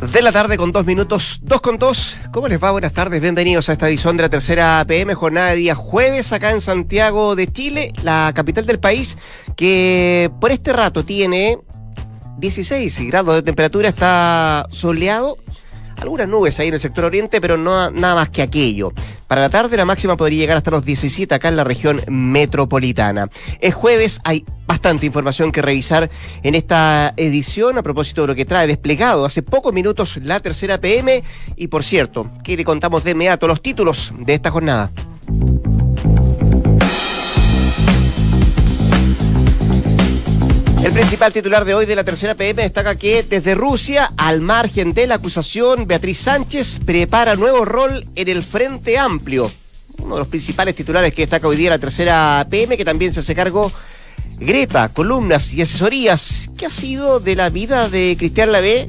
de la tarde con dos minutos, dos con dos. ¿Cómo les va? Buenas tardes, bienvenidos a esta edición de la tercera PM, jornada de día jueves acá en Santiago de Chile, la capital del país, que por este rato tiene 16 grados de temperatura, está soleado algunas nubes ahí en el sector oriente, pero no nada más que aquello. Para la tarde la máxima podría llegar hasta los 17 acá en la región metropolitana. Es jueves, hay bastante información que revisar en esta edición a propósito de lo que trae desplegado hace pocos minutos la tercera PM y por cierto, que le contamos de inmediato los títulos de esta jornada. El principal titular de hoy de la tercera PM destaca que desde Rusia, al margen de la acusación, Beatriz Sánchez prepara nuevo rol en el Frente Amplio. Uno de los principales titulares que destaca hoy día la tercera PM, que también se hace cargo Greta, columnas y asesorías. ¿Qué ha sido de la vida de Cristian Lavé,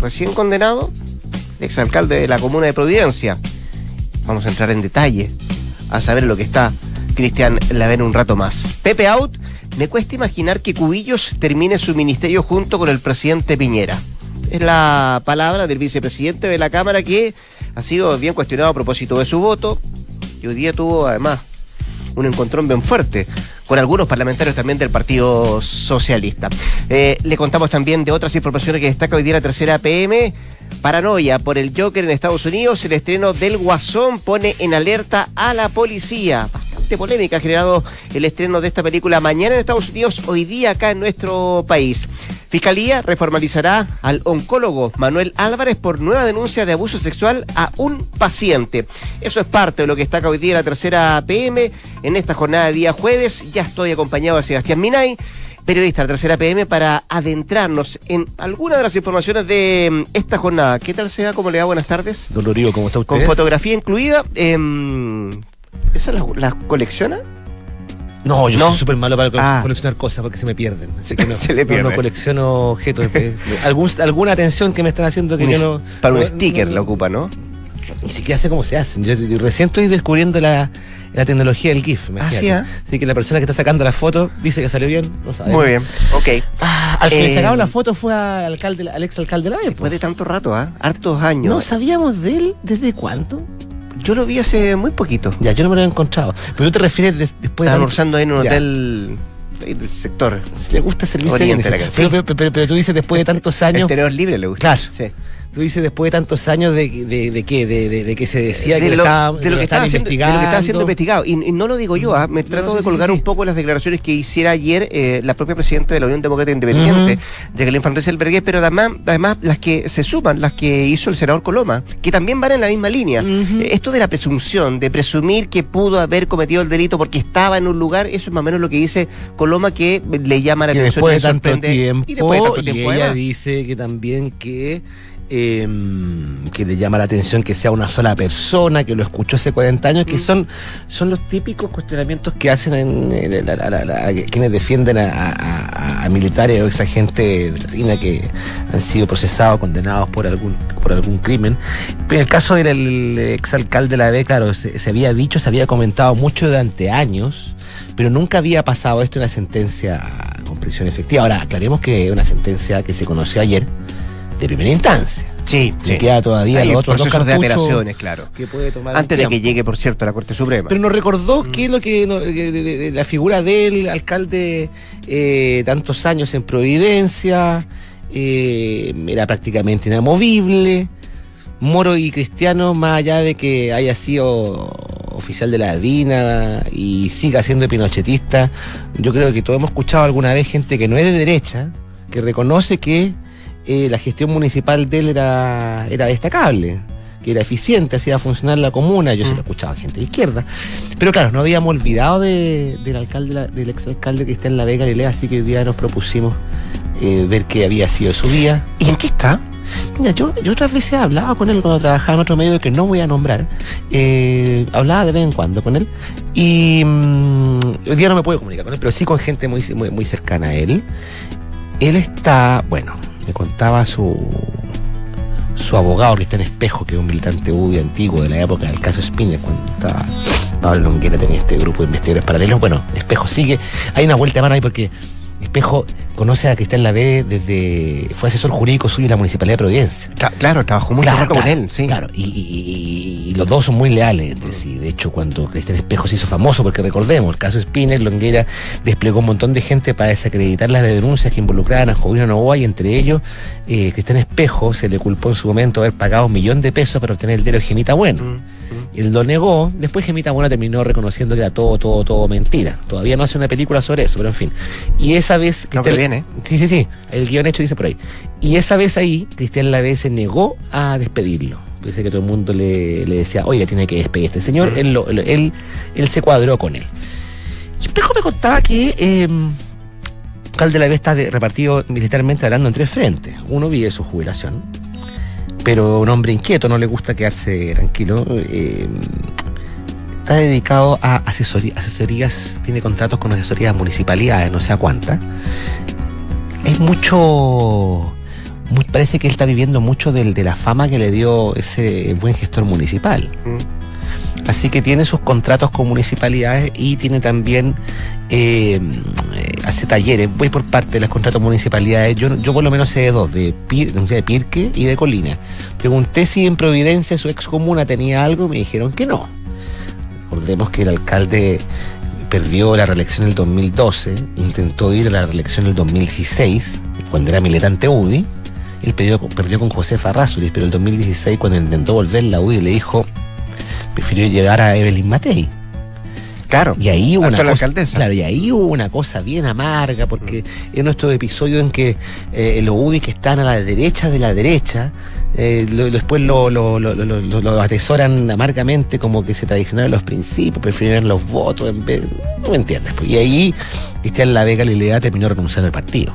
recién condenado, exalcalde de la comuna de Providencia? Vamos a entrar en detalle a saber lo que está Cristian Lavé en un rato más. Pepe Out me cuesta imaginar que Cubillos termine su ministerio junto con el presidente Piñera. Es la palabra del vicepresidente de la Cámara que ha sido bien cuestionado a propósito de su voto y hoy día tuvo además un encontrón bien fuerte con algunos parlamentarios también del Partido Socialista. Eh, le contamos también de otras informaciones que destaca hoy día la tercera PM. Paranoia por el Joker en Estados Unidos. El estreno del Guasón pone en alerta a la policía polémica ha generado el estreno de esta película mañana en Estados Unidos, hoy día acá en nuestro país. Fiscalía reformalizará al oncólogo Manuel Álvarez por nueva denuncia de abuso sexual a un paciente. Eso es parte de lo que está acá hoy día la tercera PM en esta jornada de día jueves. Ya estoy acompañado de Sebastián Minay periodista de la tercera PM para adentrarnos en algunas de las informaciones de mm, esta jornada. ¿Qué tal sea? ¿Cómo le va? Buenas tardes. Don ¿cómo está usted? Con fotografía incluida. Eh, ¿Esa la, la colecciona? No, yo soy súper malo para ah. coleccionar cosas porque se me pierden. Así que no, se le no, colecciono objetos. algún, alguna atención que me están haciendo que yo no. Para un sticker la ocupa, ¿no? Ni siquiera sé cómo se hacen. Yo, recién estoy descubriendo la, la tecnología del GIF. Así, ¿Ah, Así que la persona que está sacando la foto dice que salió bien. Muy bien, ok. Ah, al que le eh, sacaron la foto fue al, alcalde, al ex alcalde de la Después de tanto rato, ¿ah? Hartos años. No sabíamos de él desde cuándo. Yo lo vi hace muy poquito. Ya, yo no me lo he encontrado. Pero tú te refieres después de. Almorzando en un hotel del sector. Le gusta el servicio Oriente, pero, pero, pero, tú dices después de tantos años. El libre le gusta. Claro. Sí. Tú dices después de tantos años de, de, de qué, de, de, que se decía que, lo, estaba, de lo que estaba investigando. De lo que estaba siendo investigado. Y, no lo digo yo, ¿ah? me trato de colgar un poco las declaraciones que hiciera ayer eh, la propia presidenta de la Unión Democrática Independiente, Jacqueline Van Rieselberguer, pero además, además las que se suman, las que hizo el senador Coloma, que también van en la misma línea. Esto de la presunción, de presumir que pudo haber cometido el delito porque estaba en un lugar, eso es más o menos lo que dice Coloma que le llama la atención. Después de tanto tiempo, y después de tanto tiempo. Y ella dice que también que Em, que le llama la atención que sea una sola persona, que lo escuchó hace 40 años, que mm. son, son los típicos cuestionamientos que hacen en, quienes defienden a, militares o ex agentes de que han sido procesados, condenados por algún, por algún crimen. en el caso del exalcalde de la B, claro, se, se había dicho, se había comentado mucho durante años pero nunca había pasado esto en la sentencia con prisión efectiva. Ahora, aclaremos que es una sentencia que se conoció ayer, de primera instancia. Sí, se queda todavía Hay otros dos de apelaciones, claro. Que puede tomar Antes de que llegue, por cierto, a la Corte Suprema. Pero nos recordó mm. es lo que la figura del alcalde eh, tantos años en Providencia eh, era prácticamente inamovible. Moro y Cristiano, más allá de que haya sido oficial de la DINA y siga siendo pinochetista, yo creo que todos hemos escuchado alguna vez gente que no es de derecha, que reconoce que eh, la gestión municipal de él era, era destacable, que era eficiente, hacía funcionar la comuna, yo se lo mm. escuchaba gente de izquierda. Pero claro, no habíamos olvidado del alcalde, del exalcalde que está en La Vega Galilea, así que hoy día nos propusimos eh, ver qué había sido su vida. ¿Y en qué está? Mira, yo, yo otras veces hablaba con él cuando trabajaba en otro medio que no voy a nombrar. Eh, hablaba de vez en cuando con él. Y mm, hoy día no me puedo comunicar con él, pero sí con gente muy, muy, muy cercana a él. Él está, bueno, me contaba su su abogado que está en Espejo, que es un militante UDI antiguo de la época del caso Spinner, cuando Pablo Longuera tenía este grupo de investigadores paralelos. Bueno, Espejo sigue. Hay una vuelta de ahí porque Espejo conoce a Cristian Lavé desde. fue asesor jurídico suyo en la Municipalidad de Providencia. claro, trabajó muy claro, con él, sí. Claro, y, los dos son muy leales De hecho, cuando Cristian Espejo se hizo famoso, porque recordemos, el caso Spinner, Longuera desplegó un montón de gente para desacreditar las denuncias que involucraban a Jovino Novoa y entre ellos, eh, Cristian Espejo se le culpó en su momento haber pagado un millón de pesos para obtener el dedo Gemita Bueno. Mm. Él lo negó, después Gemita Buena terminó reconociendo que era todo, todo, todo mentira. Todavía no hace una película sobre eso, pero en fin. Y esa vez... No, que viene. Sí, sí, sí. El guion hecho dice por ahí. Y esa vez ahí, Cristian Lavés se negó a despedirlo. Dice que todo el mundo le, decía, oiga, tiene que despedir a este señor. él, él, él, se cuadró con él. Y Espejo me contaba que... Eh, Cal de la está repartido militarmente hablando en tres frentes. Uno vive su jubilación, pero un hombre inquieto, no le gusta quedarse tranquilo. Eh, está dedicado a asesorías, tiene contratos con asesorías municipalidades, no sé a cuántas. Es mucho, parece que él está viviendo mucho del, de la fama que le dio ese buen gestor municipal. Mm. Así que tiene sus contratos con municipalidades y tiene también, eh, hace talleres. Voy por parte de los contratos municipalidades. Yo, yo por lo menos sé de dos, de, de Pirque y de Colina. Pregunté si en Providencia su ex comuna tenía algo y me dijeron que no. Recordemos que el alcalde perdió la reelección en el 2012, intentó ir a la reelección en el 2016, cuando era militante UDI. Él perdió, perdió con José Farrázuriz, pero el 2016, cuando intentó volver la UDI, le dijo prefirió llegar a Evelyn Matei. Claro. Y ahí hubo una cosa, claro, y ahí hubo una cosa bien amarga, porque mm. en nuestro episodio en que eh, los UDI que están a la derecha de la derecha, eh, después lo, lo, atesoran amargamente como que se traicionaron los principios, prefirieron los votos en vez. No me entiendes. Pues. Y ahí Cristian La Vega Lilea terminó renunciando al partido.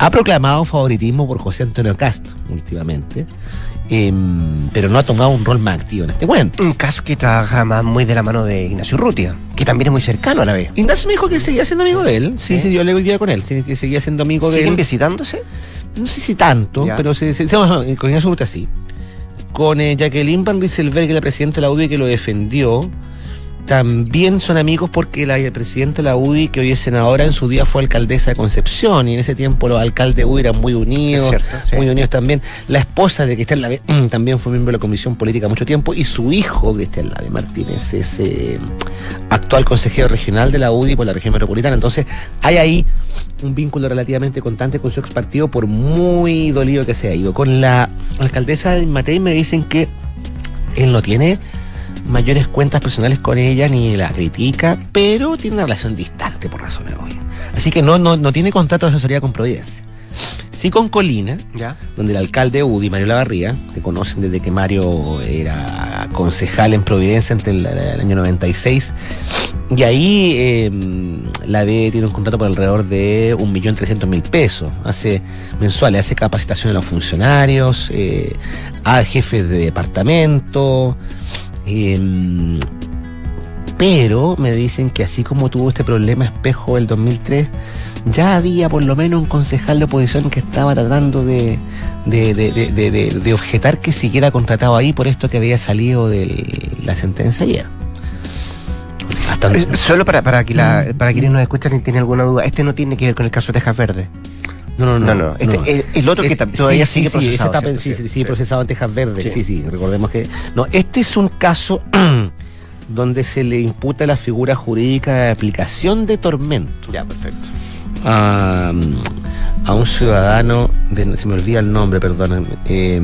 Ha proclamado favoritismo por José Antonio Castro últimamente. Em, pero no ha tomado un rol más activo en este cuento. Un Cas que trabaja más muy de la mano de Ignacio Rutia, que también es muy cercano a la vez. Ignacio me dijo que seguía siendo amigo de él. Sí, sí, yo le voy con él, que seguía siendo amigo de él. ¿Siguen visitándose? No sé si tanto, pero se, con Ignacio Rutia sí. Con eh, Jacqueline Van Rieselberg, la presidenta de la UDI, que lo defendió también son amigos porque la presidenta de la UDI, que hoy es senadora, en su día fue alcaldesa de Concepción y en ese tiempo los alcaldes UDI eran muy unidos, muy unidos también. La esposa de Cristian Lave mm, también fue miembro de la Comisión Política mucho tiempo y su hijo, Cristian Lave Martínez, es eh, actual consejero regional de la UDI por la región metropolitana. Entonces hay ahí un vínculo relativamente constante con su ex partido por muy dolido que se ha ido. Con la alcaldesa de Matei me dicen que él no tiene mayores cuentas personales con ella ni la critica, pero tiene una relación distante por razones obvias. Así que no, no, no tiene contrato de asesoría con Providencia. Sí con Colina, ¿Ya? donde el alcalde Udi, Mario Lavarría, se conocen desde que Mario era concejal en Providencia entre el, año 96. Y ahí em, la D tiene un contrato por alrededor de 1.300.000 pesos hace mensuales, hace capacitación a los funcionarios, eh, a jefes de departamento, Em, pero me dicen que así como tuvo este problema espejo el 2003, ya había por lo menos un concejal de oposición que estaba tratando de, de, objetar que siguiera contratado ahí por esto que había salido de la sentencia ayer. Eh, solo para, para, que la, para quienes nos escuchan y tienen alguna duda, este no tiene que ver con el caso de Tejas Verde. No, no, no. Este, El, otro que todavía sigue procesado. Sí, sí, sigue procesado en Tejas Verdes. Sí. sí, recordemos que. No, este es un caso donde se le imputa la figura jurídica de aplicación de tormento. Ya, perfecto. A, un ciudadano, de, se me olvida el nombre, perdón, eh,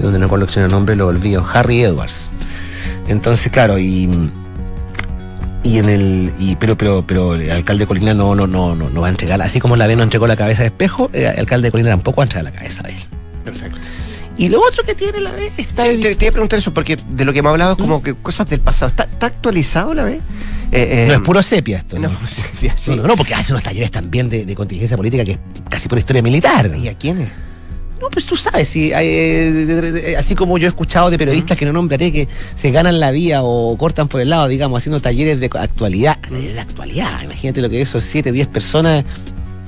donde no colecciona el nombre, lo olvido, Harry Edwards. Entonces, claro, y y en el y pero pero pero el alcalde de Colina no no no no, no va a entregar. Así como la B no entregó la cabeza de espejo el alcalde de Colina tampoco va a entregar la cabeza de él. Perfecto. Y lo otro que tiene la B está sí, te, te, iba a preguntar eso porque de lo que hemos hablado es como ¿Mm? que cosas del pasado. Está, actualizado la B eh, eh, no es puro sepia esto no, no, sepia, sí. no, no, porque hace unos talleres también de, de, contingencia política que es casi por historia militar. Y a quiénes No, pues tú sabes, si eh, así como yo he escuchado de periodistas que no nombraré que se ganan la vía o cortan por el lado, digamos, haciendo talleres de actualidad, de actualidad, imagínate lo que es esos 7, 10 personas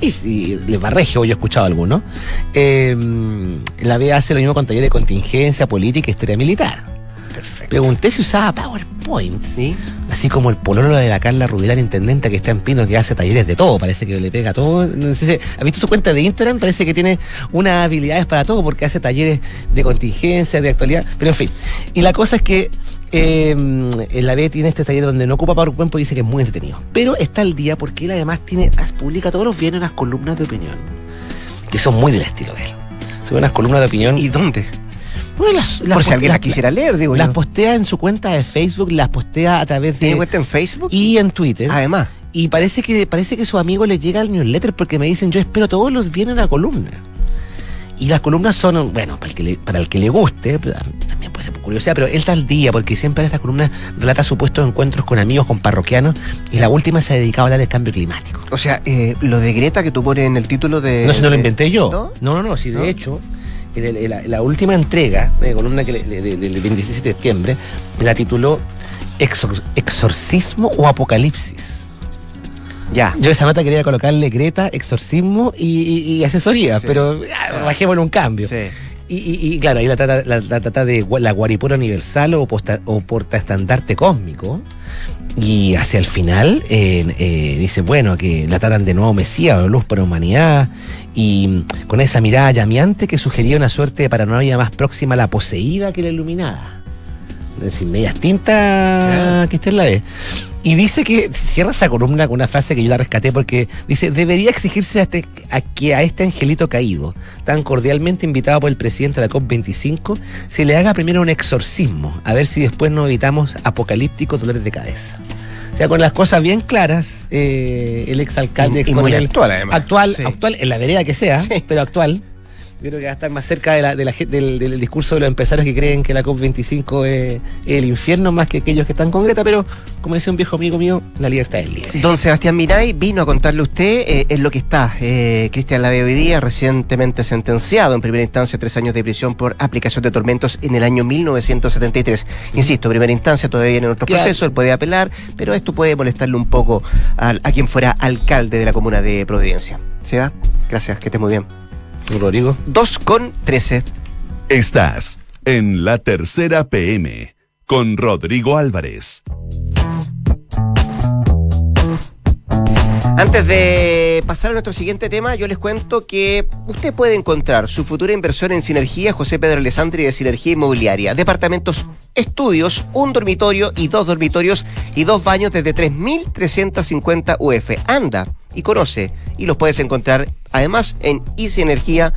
y, y les va regio, yo he escuchado algunos. Eh, la vía hace lo mismo con talleres de contingencia, política e historia militar. Pregunté si usaba PowerPoint. ¿Sí? Así como el pololo de la Carla Rubilar, intendente que está en Pino, que hace talleres de todo. Parece que le pega todo. No sé, ¿Has visto su cuenta de Instagram? Parece que tiene unas habilidades para todo porque hace talleres de contingencia, de actualidad. Pero en fin. Y la cosa es que eh, la B tiene este taller donde no ocupa PowerPoint porque dice que es muy entretenido. Pero está al día porque él además tiene, publica todos los viernes unas columnas de opinión. Que son muy del estilo de él. Son unas columnas de opinión. ¿Y dónde? Las, Por si alguien las quisiera leer, digo. Las postea en su cuenta de Facebook, las postea a través de. ¿Tiene cuenta en Facebook? Y en Twitter. Además. Y parece que, parece que su amigo le llega al newsletter porque me dicen, yo espero todos los viernes la columna. Y las columnas son, bueno, para el que le, para el que le guste, también puede ser por curiosidad, pero él está al día, porque siempre en estas columnas relata supuestos encuentros con amigos, con parroquianos, y la última se ha dedicado a hablar del cambio climático. O sea, eh, lo de Greta que tú pones en el título de. No, si no lo inventé yo. No, no, no, si de hecho la, última entrega de columna que del 26 de septiembre la tituló Exorcismo o Apocalipsis. Ya. Yo esa nota quería colocarle Greta, exorcismo y, asesoría, pero bajémosle un cambio. Y, claro, ahí la trata, la, de la guaripura universal o, o porta estandarte cósmico. Y hacia el final eh, dice, bueno, que la tratan de nuevo Mesías o luz para la humanidad y con esa mirada llameante que sugería una suerte de paranoia más próxima a la poseída que la iluminada. Es decir, medias tintas que esté en la vez. Y dice que cierra esa columna con una frase que yo la rescaté porque dice, debería exigirse a, este, a que a este angelito caído, tan cordialmente invitado por el presidente de la COP25, se le haga primero un exorcismo, a ver si después no evitamos apocalípticos dolores de cabeza. O sea, con las cosas bien claras, eh, el exalcalde y, muy actual, además. Actual, actual, en la vereda que sea, pero actual. Yo creo que va a estar más cerca de la, de la, del, del, discurso de los empresarios que creen que la COP25 es, el infierno más que aquellos que están con Greta, pero como decía un viejo amigo mío, la libertad es libre. Don Sebastián Miray vino a contarle a usted eh, en lo que está. Eh, Cristian Lave hoy día, recientemente sentenciado en primera instancia tres años de prisión por aplicación de tormentos en el año 1973. Insisto, primera instancia todavía en otro proceso, él puede apelar, pero esto puede molestarle un poco a, a quien fuera alcalde de la comuna de Providencia. Seba, gracias, que esté muy bien. Rodrigo. 2 con 13. Estás en la tercera PM con Rodrigo Álvarez. Antes de pasar a nuestro siguiente tema, yo les cuento que usted puede encontrar su futura inversión en Sinergia José Pedro Alessandri de Sinergia Inmobiliaria. Departamentos, estudios, un dormitorio y dos dormitorios y dos baños desde 3.350 UF. Anda y conoce y los puedes encontrar además en easyenergia.cl.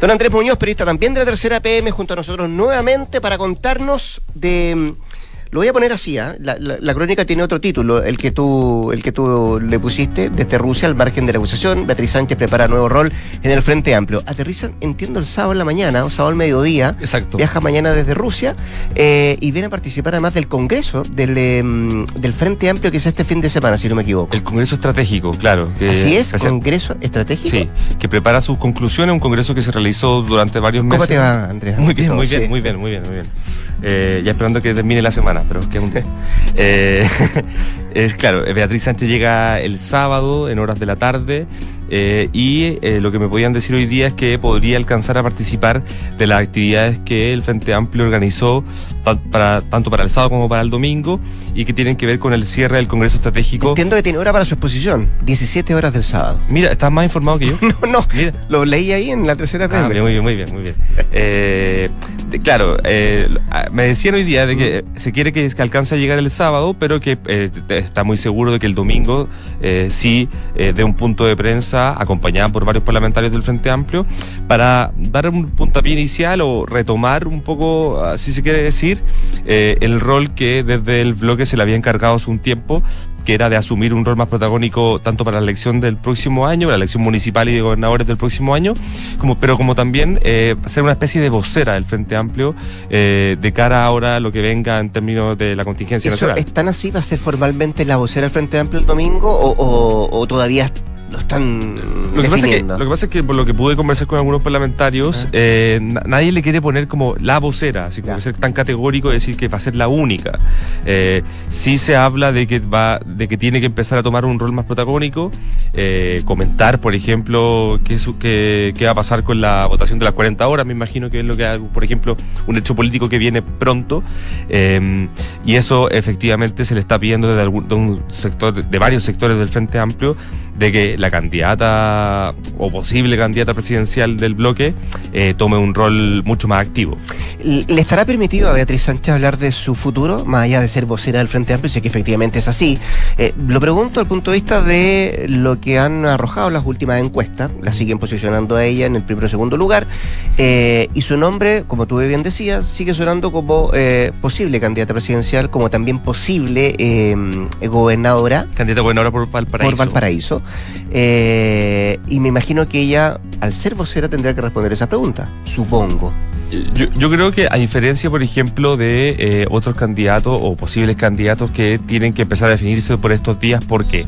Don Andrés Muñoz, periodista también de la tercera PM, junto a nosotros nuevamente para contarnos de lo voy a poner así, ¿ah? la, crónica tiene otro título, el que tú, el que tú le pusiste, desde Rusia al margen de la acusación, Beatriz Sánchez prepara nuevo rol en el Frente Amplio. Aterrizan, entiendo, el sábado en la mañana, o sábado al mediodía. Exacto. Viaja mañana desde Rusia eh, y viene a participar además del Congreso em, del, Frente Amplio que es este fin de semana, si no me equivoco. El Congreso Estratégico, claro. así es, Congreso Estratégico. Sí, que prepara sus conclusiones, un congreso que se realizó durante varios meses. ¿Cómo te va, Andrea? Muy bien, muy bien, muy bien, muy bien, muy bien. Eh, ya esperando que termine la semana, pero que un eh, es claro, Beatriz Sánchez llega el sábado en horas de la tarde eh, y eh, lo que me podían decir hoy día es que podría alcanzar a participar de las actividades que el Frente Amplio organizó para, tanto para el sábado como para el domingo y que tienen que ver con el cierre del Congreso Estratégico. Entiendo que tiene hora para su exposición, 17 horas del sábado. Mira, estás más informado que yo. no, no, Mira. lo leí ahí en la tercera ah, muy bien, muy bien, muy bien. Eh, claro, ah, me decían hoy día de que se quiere que, alcance a llegar el sábado, pero que está muy seguro de que el domingo sí de un punto de prensa acompañada por varios parlamentarios del Frente Amplio, para dar un puntapié inicial o retomar un poco, si se quiere decir, eh, el rol que desde el bloque se le había encargado hace un tiempo que era de asumir un rol más protagónico tanto para la elección del próximo año, la elección municipal y de gobernadores del próximo año, como, pero como también eh, ser una especie de vocera del Frente Amplio eh, de cara ahora a lo que venga en términos de la contingencia ¿Eso nacional. ¿Están así? ¿Va a ser formalmente la vocera del Frente Amplio el domingo o, o todavía lo están lo que, pasa es que, lo que pasa es que por lo que pude conversar con algunos parlamentarios, ah. eh, nadie le quiere poner como la vocera, así como ser tan categórico y decir que va a ser la única. Eh, sí se habla de que va, de que tiene que empezar a tomar un rol más protagónico, eh, comentar, por ejemplo, qué, qué, qué, va a pasar con la votación de las 40 horas, me imagino que es lo que por ejemplo, un hecho político que viene pronto, y eso efectivamente se le está pidiendo desde algún, de un sector, de varios sectores del Frente Amplio, de que la candidata o posible candidata presidencial del bloque eh, tome un rol mucho más activo. ¿Le estará permitido a Beatriz Sánchez hablar de su futuro, más allá de ser vocera del Frente Amplio? Sé que efectivamente es así. Eh, lo pregunto al punto de vista de lo que han arrojado las últimas encuestas. La siguen posicionando a ella en el primero o segundo lugar. Eh, y su nombre, como tú bien decías, sigue sonando como posible candidata presidencial, como también posible gobernadora. Candidata gobernadora por Valparaíso. Por Valparaíso. Eh, y me imagino que ella, al ser vocera, tendrá que responder esa pregunta, supongo. Yo, creo que a diferencia, por ejemplo, de eh, otros candidatos o posibles candidatos que tienen que empezar a definirse por estos días, porque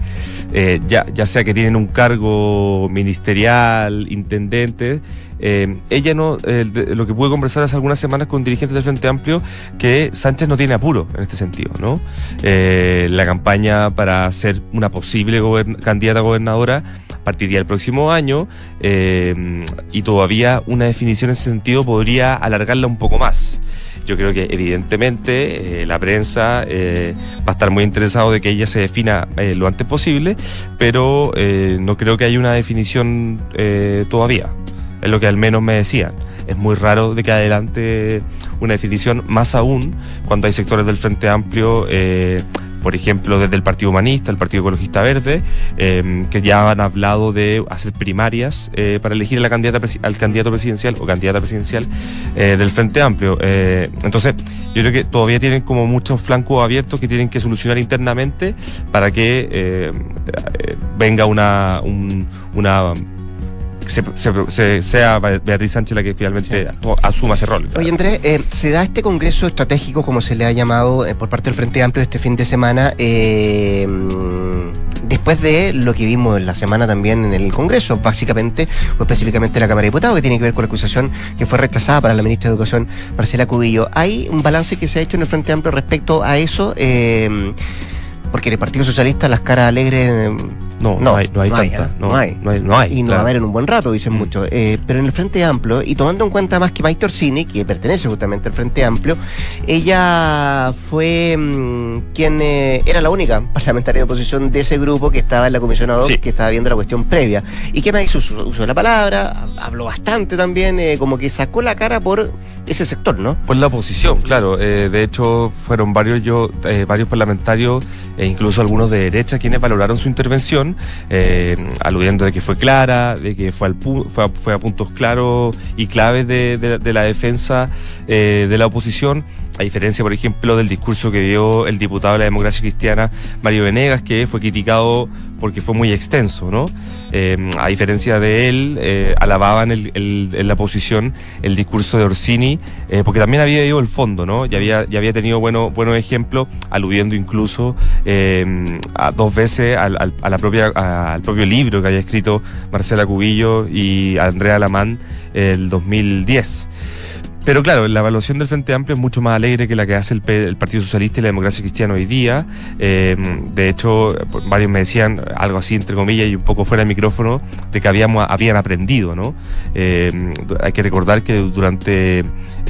eh, ya, ya sea que tienen un cargo ministerial, intendente, eh, ella no, lo que pude conversar hace algunas semanas con dirigentes del Frente Amplio, que Sánchez no tiene apuro en este sentido, ¿no? Eh, la campaña para ser una posible candidata a gobernadora partiría el próximo año eh, y todavía una definición en ese sentido podría alargarla un poco más. Yo creo que evidentemente la prensa va a estar muy interesado de que ella se defina lo antes posible, pero no creo que haya una definición todavía. Es lo que al menos me decían. Es muy raro de que adelante una definición, más aún cuando hay sectores del Frente Amplio, eh, por ejemplo, desde el Partido Humanista, el Partido Ecologista Verde, eh, que ya han hablado de hacer primarias eh, para elegir a la al candidato presidencial o candidata presidencial del Frente Amplio. entonces, yo creo que todavía tienen como muchos flancos abiertos que tienen que solucionar internamente para que venga una se, sea Beatriz Sánchez la que finalmente asuma ese rol. Oye, Andrés, eh, se da este congreso estratégico, como se le ha llamado eh, por parte del Frente Amplio este fin de semana, eh, después de lo que vimos en la semana también en el Congreso, básicamente, o específicamente en la Cámara de Diputados, que tiene que ver con la acusación que fue rechazada para la ministra de Educación, Marcela Cubillo. ¿Hay un balance que se ha hecho en el Frente Amplio respecto a eso? Porque en el Partido Socialista las caras alegres no, no, hay, no hay, tanta. no, hay, no, hay, Y no va a haber en un buen rato, dicen mm. muchos. Eh, pero en el Frente Amplio, y tomando en cuenta más que Maite Orsini, que pertenece justamente al Frente Amplio, ella fue mm, quien eh, era la única parlamentaria de oposición de ese grupo que estaba en la comisión ad que estaba viendo la cuestión previa. ¿Y qué más hizo? Usó, la palabra, habló bastante también, eh, como que sacó la cara por ese sector, ¿no? Por la oposición, claro. de hecho, fueron varios yo, varios parlamentarios e incluso algunos de derecha quienes valoraron su intervención eh, aludiendo de que fue clara, de que fue, al fue, a, puntos claros y claves de, la defensa eh, de la oposición a diferencia, por ejemplo, del discurso que dio el diputado de la democracia cristiana, Mario Venegas, que fue criticado porque fue muy extenso, ¿no? Eh, a diferencia de él, eh, alababan el, en la posición el discurso de Orsini, eh, porque también había ido el fondo, ¿no? Ya había, ya había tenido buenos buenos ejemplos, aludiendo incluso a dos veces al, a la propia, al propio libro que había escrito Marcela Cubillo y Andrea Lamán el 2010. Pero claro, la evaluación del Frente Amplio es mucho más alegre que la que hace el, Partido Socialista y la Democracia Cristiana hoy día. Eh, de hecho, varios me decían algo así, entre comillas, y un poco fuera del micrófono, de que habíamos, habían aprendido, ¿no? Eh, hay que recordar que durante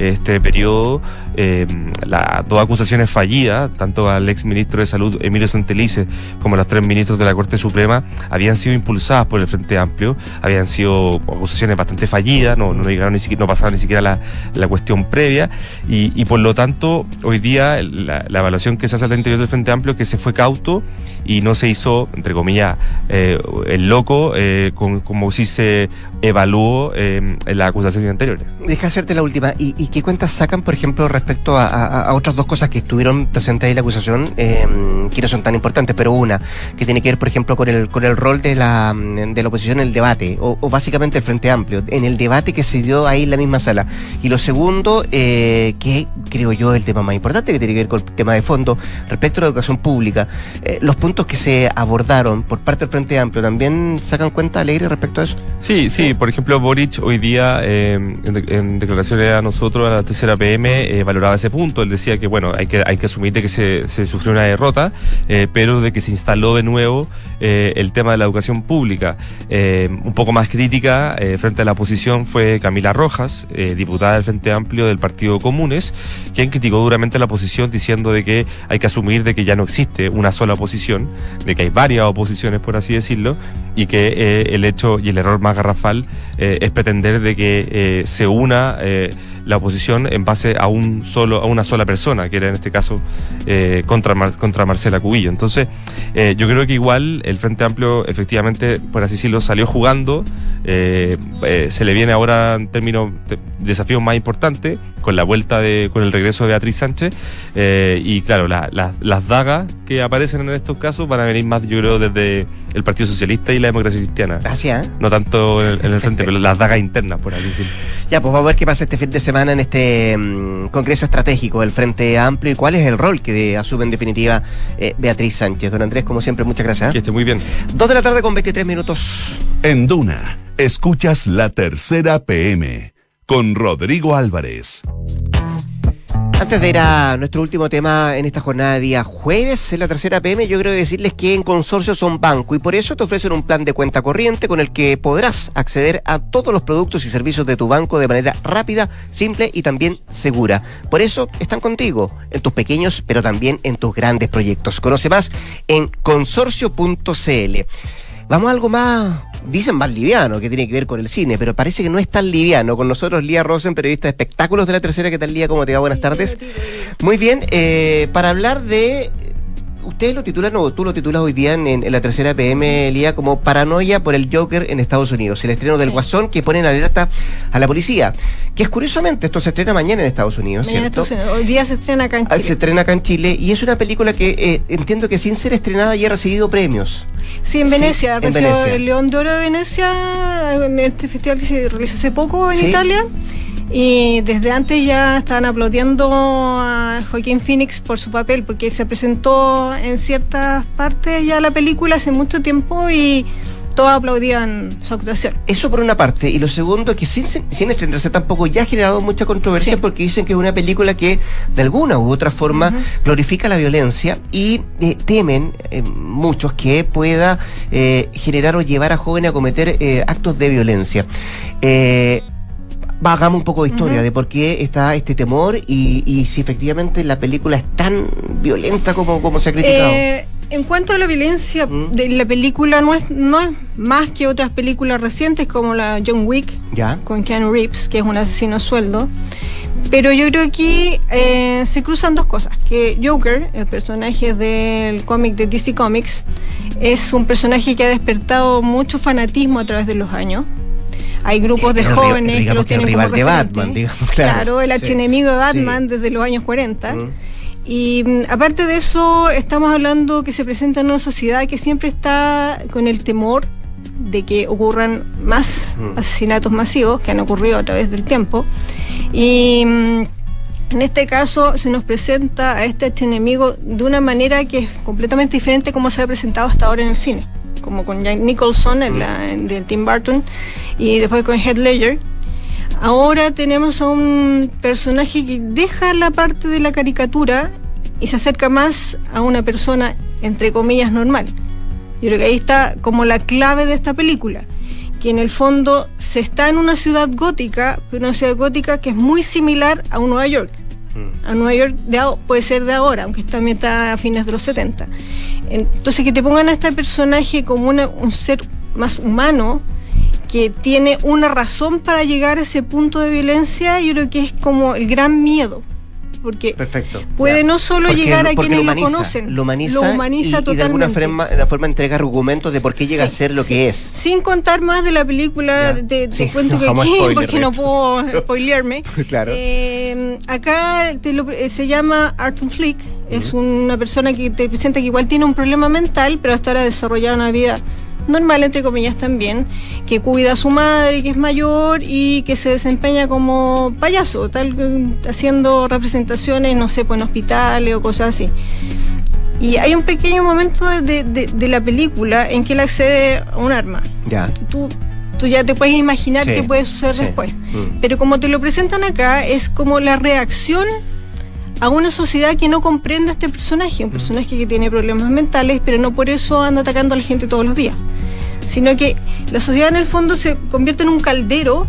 este periodo eh, las dos acusaciones fallidas, tanto al ex ministro de Salud Emilio Santelice como a los tres ministros de la Corte Suprema, habían sido impulsadas por el Frente Amplio, habían sido acusaciones bastante fallidas, no, no, llegaron ni siquiera, no pasaban ni siquiera la, la cuestión previa, y, y, por lo tanto, hoy día la, la, evaluación que se hace al interior del Frente Amplio que se fue cauto y no se hizo, entre comillas, eh, el loco, eh, con, como si se evaluó eh, en las acusaciones anteriores. Deja hacerte la última. ¿Y, y qué cuentas sacan, por ejemplo, respecto a, otras dos cosas que estuvieron presentes ahí en la acusación, eh, que no son tan importantes, pero una, que tiene que ver, por ejemplo, con el, con el rol de la, de la oposición en el debate, o, básicamente el Frente Amplio, en el debate que se dio ahí en la misma sala. Y lo segundo, eh, que creo yo el tema más importante, que tiene que ver con el tema de fondo, respecto a la educación pública, eh, los puntos que se abordaron por parte del Frente Amplio, ¿también sacan cuenta alegre respecto a eso? Sí, sí, por ejemplo, Boric hoy día, eh, en, declaraciones a nosotros, a la tercera PM, valoraba ese punto. Él decía que, bueno, hay que, hay que asumir de que se, se sufrió una derrota, pero de que se instaló de nuevo el tema de la educación pública. un poco más crítica frente a la oposición fue Camila Rojas, diputada del Frente Amplio del Partido Comunes, quien criticó duramente la oposición diciendo de que hay que asumir de que ya no existe una sola oposición, de que hay varias oposiciones, por así decirlo, y que eh, el hecho y el error más garrafal eh, es pretender de que eh, se una la oposición en base a un solo a una sola persona que era en este caso contra contra Marcela Cubillo. Entonces yo creo que igual el Frente Amplio efectivamente por así decirlo salió jugando se le viene ahora en términos de desafíos más importantes con la vuelta de, con el regreso de Beatriz Sánchez. Eh, y claro, las dagas que aparecen en estos casos van a venir más, yo creo, desde el Partido Socialista y la Democracia Cristiana. Gracias. ¿eh? No tanto en el, frente, pero las dagas internas, por así decirlo. Ya, pues vamos a ver qué pasa este fin de semana en este mm, Congreso Estratégico del Frente Amplio y cuál es el rol que asume en definitiva eh, Beatriz Sánchez. Don Andrés, como siempre, muchas gracias. Que esté muy bien. Dos de la tarde con 23 minutos. En Duna, escuchas la tercera PM con Rodrigo Álvarez. Antes de ir a nuestro último tema en esta jornada de día jueves, en la tercera PM, yo creo decirles que en Consorcio son banco y por eso te ofrecen un plan de cuenta corriente con el que podrás acceder a todos los productos y servicios de tu banco de manera rápida, simple y también segura. Por eso están contigo en tus pequeños, pero también en tus grandes proyectos. Conoce más en consorcio.cl. Vamos a algo más, dicen más liviano, que tiene que ver con el cine, pero parece que no es tan liviano. Con nosotros Lía Rosen, periodista de espectáculos de la tercera. ¿Qué tal, Lía? ¿Cómo te va? Buenas tardes. Muy bien, eh, para hablar de ustedes lo titulan, o tú lo titulas hoy día en, la tercera PM, Lía, como paranoia por el Joker en Estados Unidos, el estreno del Guasón que pone en alerta a la policía. Que es curiosamente, esto se estrena mañana en Estados Unidos, ¿cierto? hoy día se estrena acá en ah, Chile. Se estrena acá en Chile y es una película que eh, entiendo que sin ser estrenada ya ha recibido premios. Sí, en Venecia, sí, el León de Oro de Venecia, en este festival que se realizó hace poco en Italia. Y desde antes ya estaban aplaudiendo a Joaquín Phoenix por su papel, porque se presentó en ciertas partes ya la película hace mucho tiempo y todos aplaudían su actuación. Eso por una parte. Y lo segundo es que sin, sin estrenarse tampoco ya ha generado mucha controversia porque dicen que es una película que de alguna u otra forma glorifica la violencia y eh, temen eh, muchos que pueda eh, generar o llevar a jóvenes a cometer actos de violencia hagamos un poco de historia de por qué está este temor y, si efectivamente la película es tan violenta como, como se ha criticado. Eh, en cuanto a la violencia ¿Mm? de la película, no es, no es más que otras películas recientes como la John Wick ¿Ya? con Keanu Reeves, que es un asesino a sueldo. Pero yo creo que aquí eh, se cruzan dos cosas. Que Joker, el personaje del cómic de DC Comics, es un personaje que ha despertado mucho fanatismo a través de los años hay grupos de jóvenes que los tienen como de Batman, claro. el archienemigo de Batman desde los años 40. Mm. Y mm, aparte de eso, estamos hablando que se presenta en una sociedad que siempre está con el temor de que ocurran más mm. asesinatos masivos que han ocurrido a través del tiempo. Y en este caso se nos presenta a este archienemigo de una manera que es completamente diferente como se ha presentado hasta ahora en el cine como con Jack Nicholson en la, de Tim Burton y después con Heath Ledger. Ahora tenemos a un personaje que deja la parte de la caricatura y se acerca más a una persona, entre comillas, normal. Yo creo que ahí está como la clave de esta película, que en el fondo se está en una ciudad gótica, pero una ciudad gótica que es muy similar a un Nueva York. Mm. A Nueva York de, puede ser de ahora, aunque también está a fines de los 70. Entonces, que te pongan a este personaje como un ser más humano, que tiene una razón para llegar a ese punto de violencia, yo creo que es como el gran miedo porque puede no solo llegar a quienes lo, conocen, lo humaniza, y, de alguna forma, forma entrega argumentos de por qué llega a ser lo que es. Sin contar más de la película, te, cuento que porque no puedo spoilearme. claro. Eh, acá eh, se llama Arthur Flick, es una persona que te presenta que igual tiene un problema mental, pero hasta ahora ha desarrollado una vida normal, entre comillas también, que cuida a su madre, que es mayor y que se desempeña como payaso, tal haciendo representaciones, no sé, pues en hospitales o cosas así. Y hay un pequeño momento de, la película en que él accede a un arma. Ya. Tú, tú ya te puedes imaginar qué puede suceder después. Mm. Pero como te lo presentan acá, es como la reacción a una sociedad que no comprende a este personaje, un mm. personaje que tiene problemas mentales, pero no por eso anda atacando a la gente todos los días, sino que la sociedad en el fondo se convierte en un caldero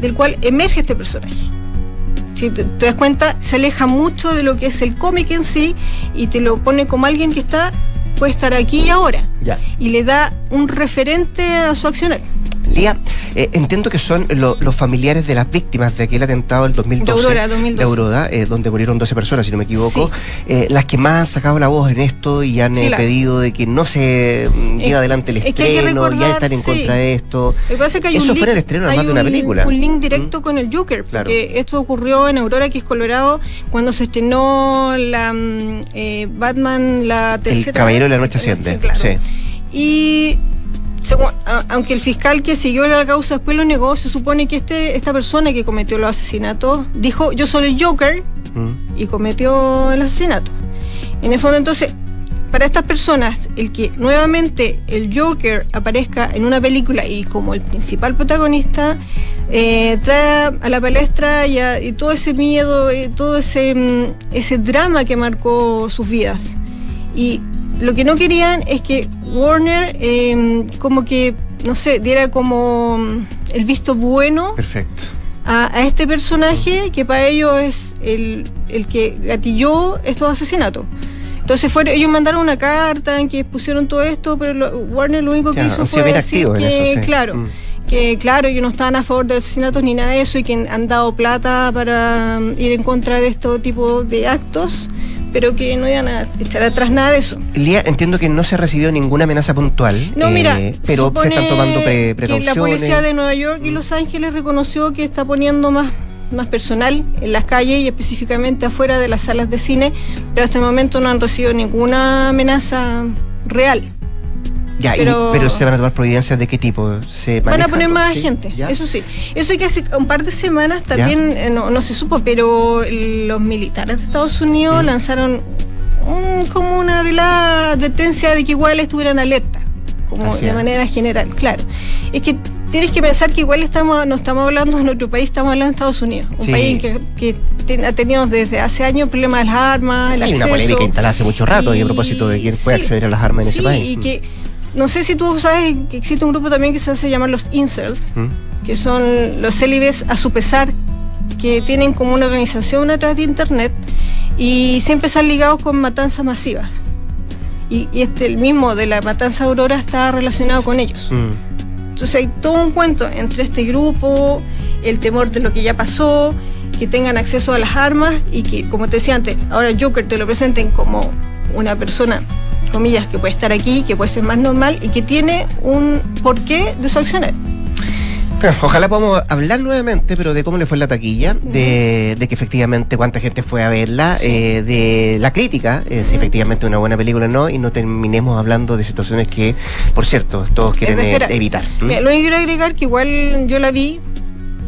del cual emerge este personaje. Si te, das cuenta, se aleja mucho de lo que es el cómic en sí y te lo pone como alguien que está puede estar aquí y ahora. Y le da un referente a su accionar. Eh, entiendo que son los familiares de las víctimas de aquel atentado del 2012 de Aurora, eh, donde murieron 12 personas, si no me equivoco, eh, las que más han sacado la voz en esto y han pedido de que no se mm, lleve adelante el estreno, ya están en contra de esto. Eso fue el estreno además de una película. Un link directo con el Joker, porque esto ocurrió en Aurora, que es Colorado, cuando se estrenó la mm, Batman, la tercera. El Caballero de la Noche Asciende. Sí, Y aunque el fiscal que siguió la causa después lo negó, se supone que este, esta persona que cometió los asesinatos dijo yo soy el Joker mm. y cometió el asesinato. En el fondo entonces, para estas personas, el que nuevamente el Joker aparezca en una película y como el principal protagonista, eh, trae a la palestra y, todo ese miedo, y todo ese, mm, ese drama que marcó sus vidas. Y lo que no querían es que Warner em, como que, no sé, diera como mm, el visto bueno Perfecto. A, este personaje que para ellos es el, que gatilló estos asesinatos. Entonces fueron, ellos mandaron una carta en que pusieron todo esto, pero Warner lo único que hizo fue decir que, claro, mm. que claro, ellos no estaban a favor de asesinatos ni nada de eso y que han dado plata para mm, ir en contra de este tipo de actos pero que no iban a echar atrás nada de eso. Lía, entiendo que no se ha recibido ninguna amenaza puntual. No, mira, eh, pero se están tomando precauciones. la policía de Nueva York y Los Ángeles reconoció que está poniendo más más personal en las calles y específicamente afuera de las salas de cine, pero hasta el momento no han recibido ninguna amenaza real. Ya, pero, se van a tomar providencias de qué tipo? ¿Se van a poner más gente, eso sí. Eso hay que hace un par de semanas también, eh, no, se supo, pero los militares de Estados Unidos mm. lanzaron como una velada advertencia de que igual estuvieran alerta, como de manera general, claro. Es que tienes que pensar que igual estamos, no estamos hablando de nuestro país, estamos hablando de Estados Unidos, un país que, ha tenido desde hace años problemas de las armas, Hay una polémica instalada hace mucho rato y, a propósito de quién puede acceder a las armas en ese país. Y que no sé si tú sabes que existe un grupo también que se hace llamar los incels, ¿Mm? que son los célibes a su pesar, que tienen como una organización a través de internet y siempre están ligados con matanzas masivas. Y, este, el mismo de la matanza Aurora está relacionado con ellos. Mm. Entonces hay todo un cuento entre este grupo, el temor de lo que ya pasó, que tengan acceso a las armas y que, como te decía antes, ahora Joker te lo presenten como una persona comillas, que puede estar aquí, que puede ser más normal y que tiene un porqué de su accionar. ojalá podamos hablar nuevamente, pero de cómo le fue la taquilla, de, que efectivamente cuánta gente fue a verla, eh, de la crítica, eh, si efectivamente es una buena película o no, y no terminemos hablando de situaciones que, por cierto, todos quieren eh, evitar. lo único que quiero agregar que igual yo la vi,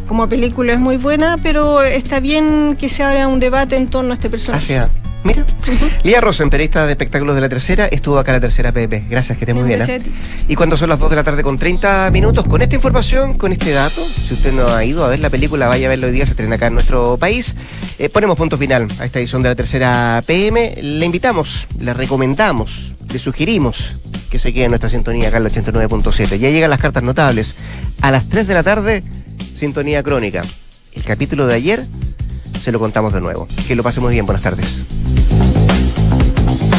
como película es muy buena, pero está bien que se abra un debate en torno a este personaje. Ah, Mira, Lía Rosen, periodista de espectáculos de la tercera, estuvo acá en la tercera PP. Gracias, que esté muy bien. ¿eh? Y cuando son las 2 de la tarde con 30 minutos, con esta información, con este dato, si usted no ha ido a ver la película, vaya a verlo hoy día, se estrena acá en nuestro país. Eh, ponemos punto final a esta edición de la tercera PM. Le invitamos, le recomendamos, le sugerimos que se quede en nuestra sintonía acá en el 89.7. Ya llegan las cartas notables. A las 3 de la tarde, sintonía crónica. El capítulo de ayer se lo contamos de nuevo. Que lo pasemos bien. Buenas tardes.